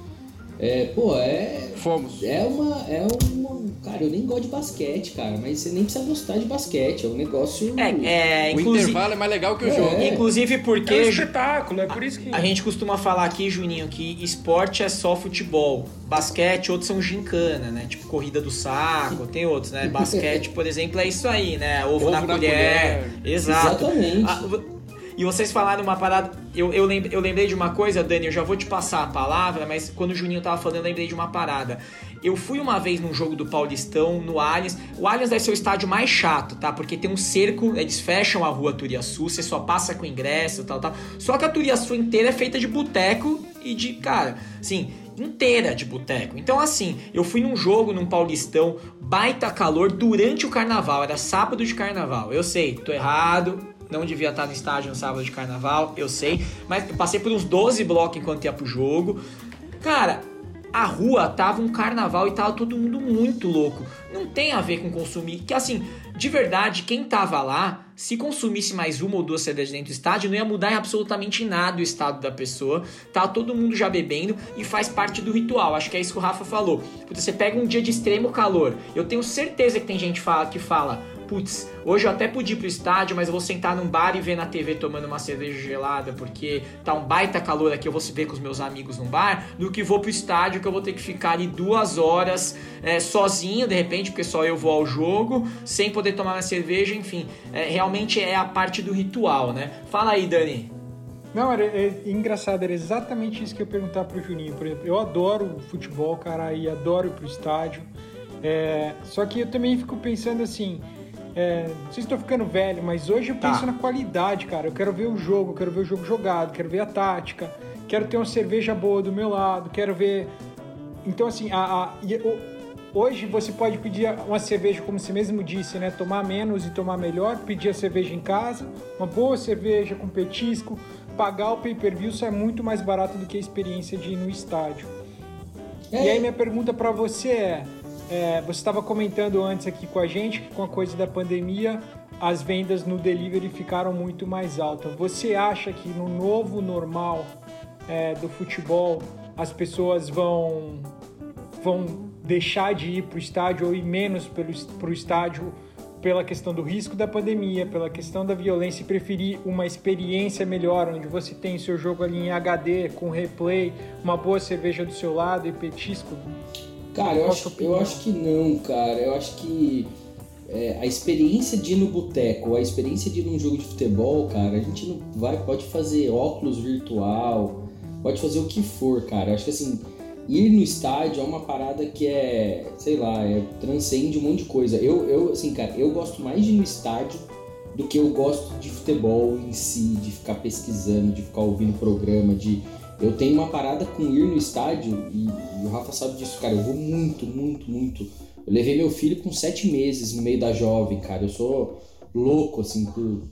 É, pô, é. Fomos. É uma. É uma. Cara, eu nem gosto de basquete, cara, mas você nem precisa gostar de basquete. É um negócio. É, é o intervalo é mais legal que o é. jogo. Inclusive porque. É um espetáculo, é por isso que. A gente costuma falar aqui, Juninho, que esporte é só futebol. Basquete, outros são gincana, né? Tipo corrida do saco, tem outros, né? [laughs] Basquete, por exemplo, é isso aí, né? Ovo, Ovo na, na, colher. colher. Exato. Exatamente. A, e vocês falaram uma parada. Eu, eu, lembrei, eu lembrei de uma coisa, Dani, eu já vou te passar a palavra, mas quando o Juninho tava falando, eu lembrei de uma parada. Eu fui uma vez num jogo do Paulistão, no Allianz. O Allianz deve ser o estádio mais chato, tá? Porque tem um cerco, eles fecham a rua Turiaçu, você só passa com ingresso tal, tal. Só que a Turiaçu inteira é feita de boteco e de, cara, assim, inteira de boteco. Então, assim, eu fui num jogo, num Paulistão, baita calor durante o carnaval, era sábado de carnaval. Eu sei, tô errado, não devia estar no estádio no sábado de carnaval, eu sei, mas eu passei por uns 12 blocos enquanto ia pro jogo. Cara, a rua tava um carnaval e tava todo mundo muito louco. Não tem a ver com consumir, que assim, de verdade, quem tava lá, se consumisse mais uma ou duas cervejas dentro do estádio, não ia mudar absolutamente nada o estado da pessoa. Tá todo mundo já bebendo e faz parte do ritual. Acho que é isso que o Rafa falou. Você pega um dia de extremo calor. Eu tenho certeza que tem gente que fala: putz, hoje eu até pude ir pro estádio, mas eu vou sentar num bar e ver na TV tomando uma cerveja gelada, porque tá um baita calor aqui, eu vou se ver com os meus amigos num bar, do que vou pro estádio que eu vou ter que ficar ali duas horas é, sozinho, de repente, porque só eu vou ao jogo, sem poder tomar uma cerveja, enfim. É, realmente é a parte do ritual, né? Fala aí, Dani. Não, era, é, engraçado, era exatamente isso que eu ia perguntar pro Juninho. Por exemplo, eu adoro futebol, cara, e adoro ir pro estádio. É, só que eu também fico pensando assim, é, não sei se estou ficando velho, mas hoje eu penso tá. na qualidade, cara. Eu quero ver o jogo, quero ver o jogo jogado, quero ver a tática, quero ter uma cerveja boa do meu lado, quero ver. Então, assim, a, a, hoje você pode pedir uma cerveja, como você mesmo disse, né? Tomar menos e tomar melhor, pedir a cerveja em casa, uma boa cerveja com petisco, pagar o pay-per-view sai muito mais barato do que a experiência de ir no estádio. É. E aí minha pergunta para você é é, você estava comentando antes aqui com a gente que com a coisa da pandemia as vendas no delivery ficaram muito mais altas. Você acha que no novo normal é, do futebol as pessoas vão, vão deixar de ir para o estádio ou ir menos para o estádio pela questão do risco da pandemia, pela questão da violência e preferir uma experiência melhor, onde você tem seu jogo ali em HD, com replay, uma boa cerveja do seu lado e petisco? Cara, eu acho, eu acho que não, cara. Eu acho que é, a experiência de ir no boteco, a experiência de ir num jogo de futebol, cara, a gente não vai, pode fazer óculos virtual, pode fazer o que for, cara. Eu acho que assim, ir no estádio é uma parada que é, sei lá, é, transcende um monte de coisa. Eu, eu, assim, cara, eu gosto mais de ir no estádio do que eu gosto de futebol em si, de ficar pesquisando, de ficar ouvindo programa, de eu tenho uma parada com ir no estádio, e, e, o Rafa sabe disso, cara. Eu vou muito, muito, muito. Eu levei meu filho com sete meses no meio da jovem, cara. Eu sou louco, assim, por,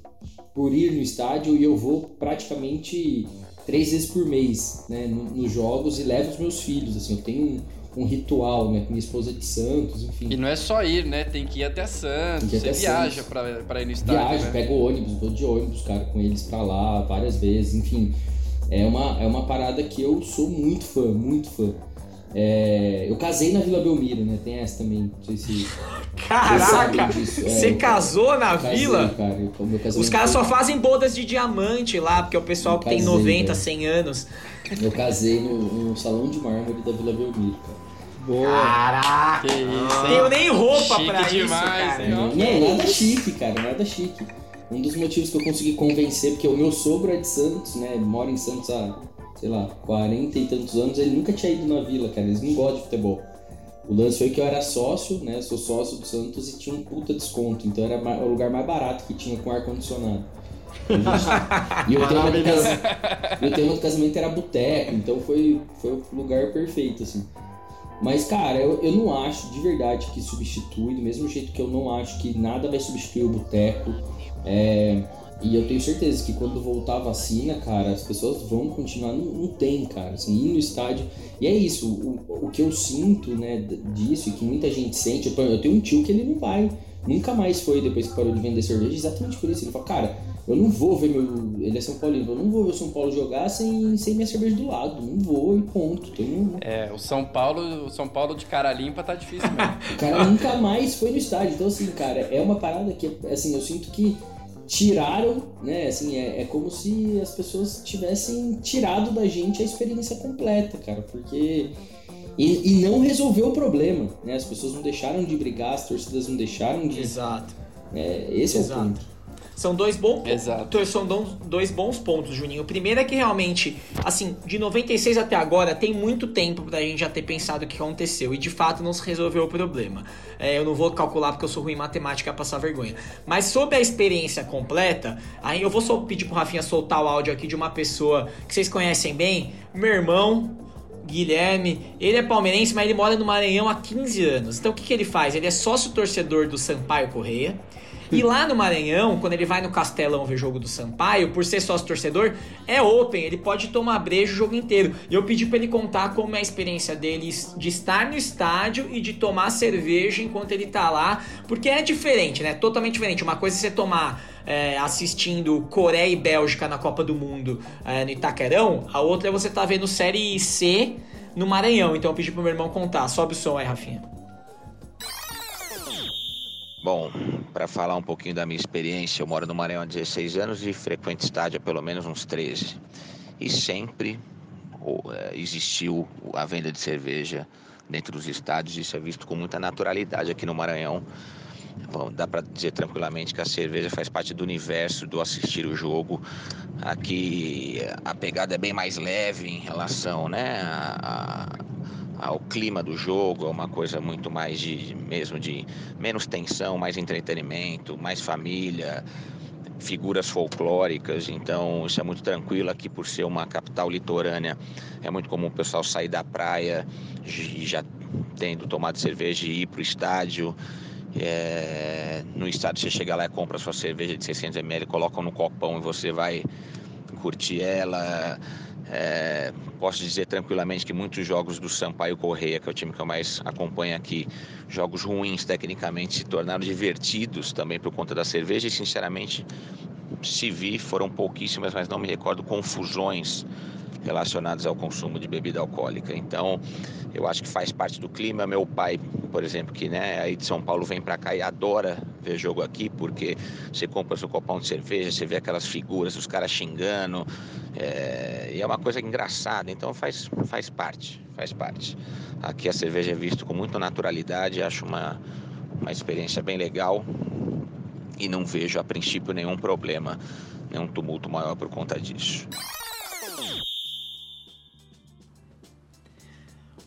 por ir no estádio e eu vou praticamente três vezes por mês, né, nos jogos e levo os meus filhos, assim. Eu tenho um, um ritual, né, com minha esposa de Santos, enfim. E não é só ir, né? Tem que ir até Santos. Ir até Você viaja pra, pra ir no estádio. Viajo, né? pego ônibus, vou de ônibus, cara, com eles pra lá várias vezes, enfim é uma, é uma parada que eu sou muito fã, muito fã. É, eu casei na Vila Belmiro, né? Tem essa também. Não sei se. [laughs] Caraca! Você é, casou na casei, vila? Cara, Os caras só fazem bodas de diamante lá, porque é o pessoal que casei, tem 90, cara. 100 anos. Eu casei no, no, salão de mármore da Vila Belmiro, cara. Boa! Caraca! Que isso, Tenho nem roupa chique pra demais, isso, cara. Não, não, nada chique, cara, nada chique. Um dos motivos que eu consegui convencer, porque o meu sogro é de Santos, né? Mora em Santos há, sei lá, 40 e tantos anos, ele nunca tinha ido na vila, cara. Eles não gostam de futebol. O lance foi que eu era sócio, né? Sou sócio do Santos e tinha um puta desconto. Então era o lugar mais barato que tinha com ar-condicionado. e o tema, do casamento, o tema do casamento era boteco, então foi, foi o lugar perfeito, assim. Mas, cara, eu, eu não acho de verdade que substitui, do mesmo jeito que eu não acho que nada vai substituir o boteco. É, e eu tenho certeza que quando voltar a vacina, cara, as pessoas vão continuar. Não, não tem, cara, assim, ir no estádio. E é isso, o, o que eu sinto, né, disso e que muita gente sente. Eu, eu tenho um tio que ele não vai, nunca mais foi depois que parou de vender cerveja, exatamente por isso. Ele fala, cara, eu não vou ver meu. Ele é São Paulo, eu não vou ver o São Paulo jogar sem, sem minha cerveja do lado. Não vou e ponto. Então, É, o São Paulo, o São Paulo de cara limpa tá difícil mesmo. [laughs] o cara nunca mais foi no estádio. Então, assim, cara, é uma parada que, assim, eu sinto que tiraram, né? Assim, é, é como se as pessoas tivessem tirado da gente a experiência completa, cara, porque. E, e não resolveu o problema, né? As pessoas não deixaram de brigar, as torcidas não deixaram de. Exato. É, esse Exato. é o ponto. São dois bons Exato. São dois bons pontos, Juninho. O primeiro é que realmente, assim, de 96 até agora, tem muito tempo pra gente já ter pensado o que aconteceu. E de fato não se resolveu o problema. É, eu não vou calcular porque eu sou ruim em matemática pra passar vergonha. Mas sobre a experiência completa, aí eu vou só pedir pro Rafinha soltar o áudio aqui de uma pessoa que vocês conhecem bem. Meu irmão, Guilherme, ele é palmeirense, mas ele mora no Maranhão há 15 anos. Então o que, que ele faz? Ele é sócio torcedor do Sampaio Correia. E lá no Maranhão, quando ele vai no Castelão ver jogo do Sampaio, por ser sócio torcedor, é open, ele pode tomar brejo o jogo inteiro. E eu pedi para ele contar como é a experiência dele de estar no estádio e de tomar cerveja enquanto ele tá lá, porque é diferente, né? Totalmente diferente. Uma coisa é você tomar é, assistindo Coreia e Bélgica na Copa do Mundo é, no Itaquerão, a outra é você tá vendo Série C no Maranhão. Então eu pedi pro meu irmão contar. Sobe o som aí, Rafinha. Bom, para falar um pouquinho da minha experiência, eu moro no Maranhão há 16 anos e frequento estádio há pelo menos uns 13. E sempre é, existiu a venda de cerveja dentro dos estádios, isso é visto com muita naturalidade aqui no Maranhão. Bom, dá para dizer tranquilamente que a cerveja faz parte do universo do assistir o jogo. Aqui a pegada é bem mais leve em relação né, a, ao clima do jogo, é uma coisa muito mais de mesmo de menos tensão, mais entretenimento, mais família, figuras folclóricas, então isso é muito tranquilo aqui por ser uma capital litorânea. É muito comum o pessoal sair da praia já tendo tomado cerveja e ir para o estádio. É, no estádio você chega lá e compra sua cerveja de 600 ml, colocam no copão e você vai curtir ela. É, posso dizer tranquilamente que muitos jogos do Sampaio Correia, que é o time que eu mais acompanho aqui, jogos ruins tecnicamente se tornaram divertidos também por conta da cerveja e sinceramente se vi foram pouquíssimas, mas não me recordo confusões relacionadas ao consumo de bebida alcoólica. Então, eu acho que faz parte do clima. Meu pai, por exemplo, que né, aí de São Paulo vem para cá e adora ver jogo aqui, porque você compra seu copão de cerveja, você vê aquelas figuras, os caras xingando, é, e é uma coisa engraçada. Então, faz, faz parte, faz parte. Aqui a cerveja é vista com muita naturalidade, acho uma, uma experiência bem legal e não vejo a princípio nenhum problema, nenhum tumulto maior por conta disso.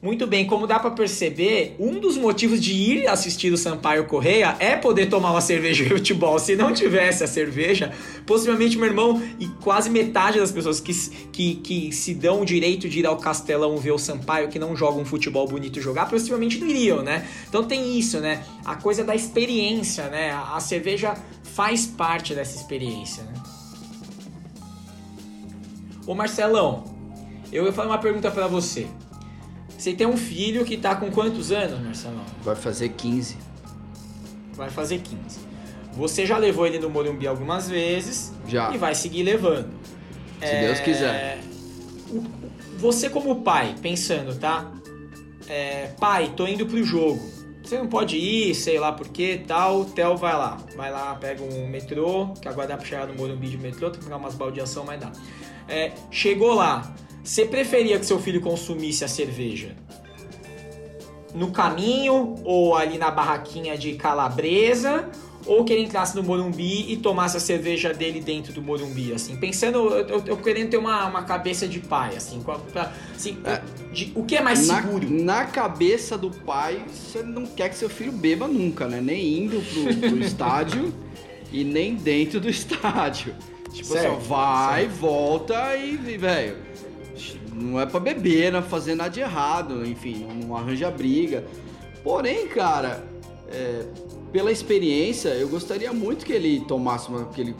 Muito bem, como dá para perceber, um dos motivos de ir assistir o Sampaio Correia é poder tomar uma cerveja de futebol. Se não tivesse a cerveja, possivelmente meu irmão e quase metade das pessoas que, que, que se dão o direito de ir ao Castelão ver o Sampaio, que não jogam um futebol bonito jogar, possivelmente não iriam, né? Então tem isso, né? A coisa da experiência, né? A cerveja faz parte dessa experiência, né? Ô Marcelão, eu ia fazer uma pergunta para você. Você tem um filho que tá com quantos anos, Marcelo? Vai fazer 15. Vai fazer 15. Você já levou ele no Morumbi algumas vezes. Já. E vai seguir levando. Se é... Deus quiser. Você como pai, pensando, tá? É... Pai, tô indo pro jogo. Você não pode ir, sei lá por que tal. O Theo vai lá. Vai lá, pega um metrô, que agora dá pra chegar no Morumbi de metrô, tem que pegar umas baldeação, mas dá. É, chegou lá. Você preferia que seu filho consumisse a cerveja no caminho ou ali na barraquinha de calabresa ou que ele entrasse no Morumbi e tomasse a cerveja dele dentro do Morumbi, assim, pensando, eu, eu querendo ter uma, uma cabeça de pai, assim, pra, assim é, de, o que é mais na, seguro? Na cabeça do pai, você não quer que seu filho beba nunca, né? Nem indo pro, pro [laughs] estádio e nem dentro do estádio. Tipo certo, assim, vai, certo. volta e, velho, não é para beber, não é fazer nada de errado, enfim, não, não arranja briga. Porém, cara, é, pela experiência, eu gostaria muito que ele tomasse uma. Que ele,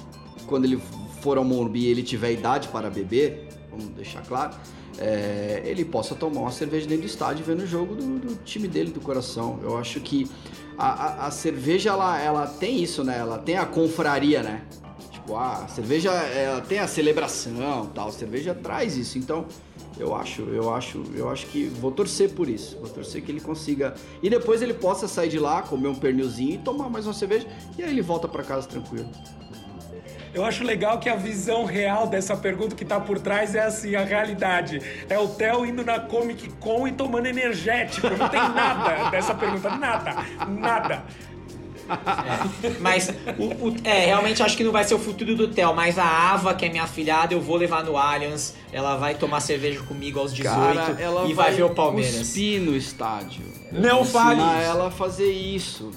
quando ele for ao Morumbi ele tiver idade para beber, vamos deixar claro, é, ele possa tomar uma cerveja dentro do estádio vendo o jogo do, do time dele, do coração. Eu acho que a, a, a, cerveja, ela, ela tem isso, né? Ela tem a confraria, né? Tipo, a cerveja ela tem a celebração tal, a cerveja traz isso. Então, eu acho, eu acho, eu acho que vou torcer por isso. Vou torcer que ele consiga. E depois ele possa sair de lá, comer um pernilzinho e tomar mais uma cerveja. E aí ele volta para casa tranquilo. Eu acho legal que a visão real dessa pergunta que tá por trás é assim, a realidade. É o Theo indo na Comic Con e tomando energético. Não tem nada dessa pergunta. Nada. Nada. É, mas o, o, é, realmente acho que não vai ser o futuro do Theo, mas a Ava, que é minha afilhada, eu vou levar no Allianz. Ela vai tomar cerveja comigo aos 18 Cara, ela e vai, ver o Palmeiras. cuspir no estádio. Não fale isso. ela a fazer isso.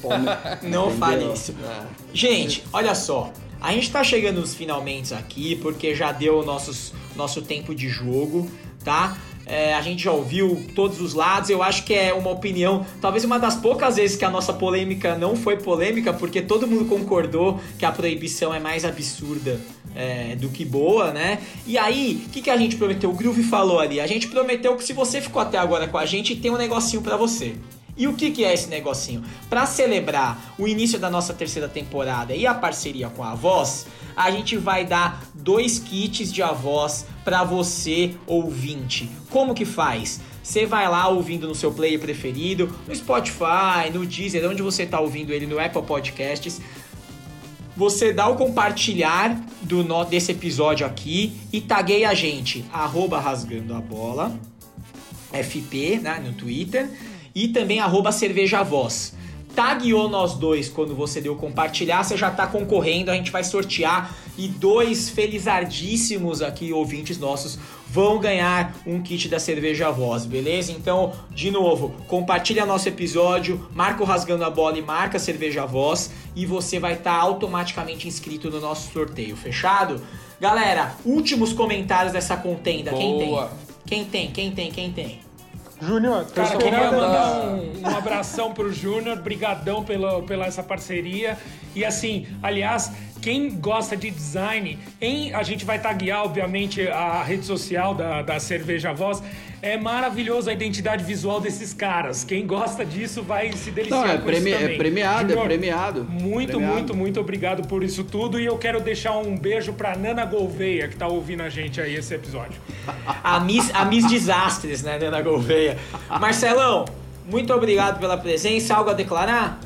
[laughs] Não fale isso. É. Gente, olha só. A gente tá chegando nos finalmente aqui, porque já deu o nossos, nosso tempo de jogo, tá? É, a gente já ouviu todos os lados. Eu acho que é uma opinião, talvez uma das poucas vezes que a nossa polêmica não foi polêmica, porque todo mundo concordou que a proibição é mais absurda é, do que boa, né? E aí, o que, que a gente prometeu? O Groove falou ali. A gente prometeu que se você ficou até agora com a gente, tem um negocinho pra você. E o que, que é esse negocinho? Para celebrar o início da nossa terceira temporada e a parceria com a Voz, a gente vai dar dois kits de avós para você ouvinte. Como que faz? Você vai lá ouvindo no seu player preferido, no Spotify, no Deezer, onde você tá ouvindo ele, no Apple Podcasts. Você dá o compartilhar do desse episódio aqui e tagueia a gente, arroba rasgando a bola. FP, né, no Twitter, e também arroba cerveja voz. Tagueou nós dois quando você deu compartilhar, você já tá concorrendo, a gente vai sortear e dois felizardíssimos aqui ouvintes nossos vão ganhar um kit da cerveja voz, beleza? Então, de novo, compartilha nosso episódio, marca o rasgando a bola e marca a cerveja voz e você vai estar automaticamente inscrito no nosso sorteio, fechado? Galera, últimos comentários dessa contenda, quem tem? Boa. Quem tem? Quem tem? Quem tem? Júnior, tô Cara, queria mandar um, um abração pro Júnior, brigadão pela, pela essa parceria. E assim, aliás, quem gosta de design, em, a gente vai taguear, obviamente, a rede social da, da Cerveja Voz. É maravilhoso a identidade visual desses caras. Quem gosta disso vai se deliciar Não, é, com premi- isso é premiado, é Júnior, premiado. Muito, Premiado. muito, muito obrigado por isso tudo. E eu quero deixar um beijo pra Nana Gouveia, que tá ouvindo a gente aí esse episódio. A Miss, a Miss Desastres, né, Nana Gouveia? Marcelão, muito obrigado pela presença. Algo a declarar?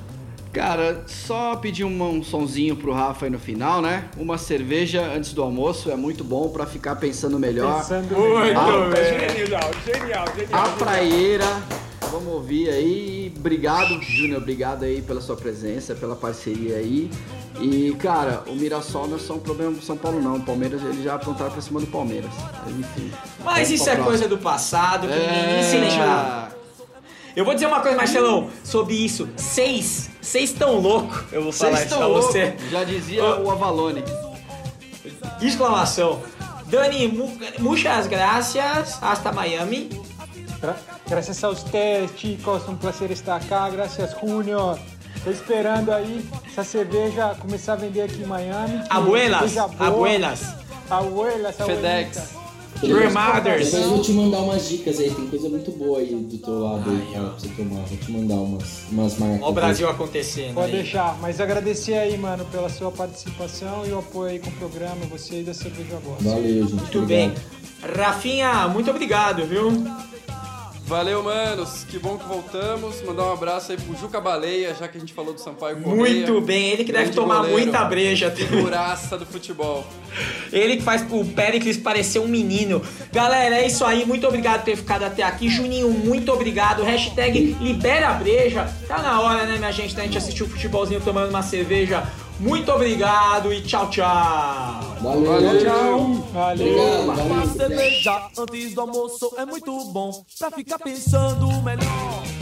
Cara, só pedir um, um sonzinho pro Rafa aí no final, né? Uma cerveja antes do almoço é muito bom pra ficar pensando melhor. Pensando Muito Ah, bem. Genial, genial, A genial. praieira, vamos ouvir aí. Obrigado, Júnior, obrigado aí pela sua presença, pela parceria aí. E, cara, o Mirassol não é só um problema do São Paulo, não. O Palmeiras, ele já aprontaram pra cima do Palmeiras. Enfim. Mas isso é coisa do passado, que ninguém se lembrava. Eu vou dizer uma coisa, Marcelão, sobre isso. Seis, seis tão louco. Eu vou falar Vocês isso estão pra loucos, você. já dizia Ô. o Avalone. Exclamação. Dani, mu- muchas gracias. Hasta Miami. Gra- Gracias a ustedes, chicos. Um prazer estar acá. Gracias, Júnior. Tô esperando aí essa cerveja começar a vender aqui em Miami. Abuelas, boa. abuelas. Abuelas, FedEx. Depois eu vou te mandar umas dicas aí, tem coisa muito boa aí do teu lado aí, cara, pra você tomar. Vou te mandar umas, umas marcas. Olha o Brasil acontecendo. Pode aí. deixar, mas agradecer aí, mano, pela sua participação e o apoio aí com o programa, você e da Cerveja Voz. Valeu, gente. Muito bem. obrigado. Rafinha, muito obrigado, viu? Valeu, manos. Que bom que voltamos. Mandar um abraço aí pro Juca Baleia, já que a gente falou do Sampaio Correia. Muito bem. Ele que deve Grande tomar goleiro. muita breja. Figuraça do futebol. Ele que faz o Pericles parecer um menino. Galera, é isso aí. Muito obrigado por ter ficado até aqui. Juninho, muito obrigado. Hashtag libera a breja. Tá na hora, né, minha gente, da gente assistir o futebolzinho tomando uma cerveja. Muito obrigado e tchau, tchau. Valeu. Valeu. Tchau. Valeu. Obrigado, Uma valeu. cerveja antes do almoço é muito bom pra ficar pensando melhor.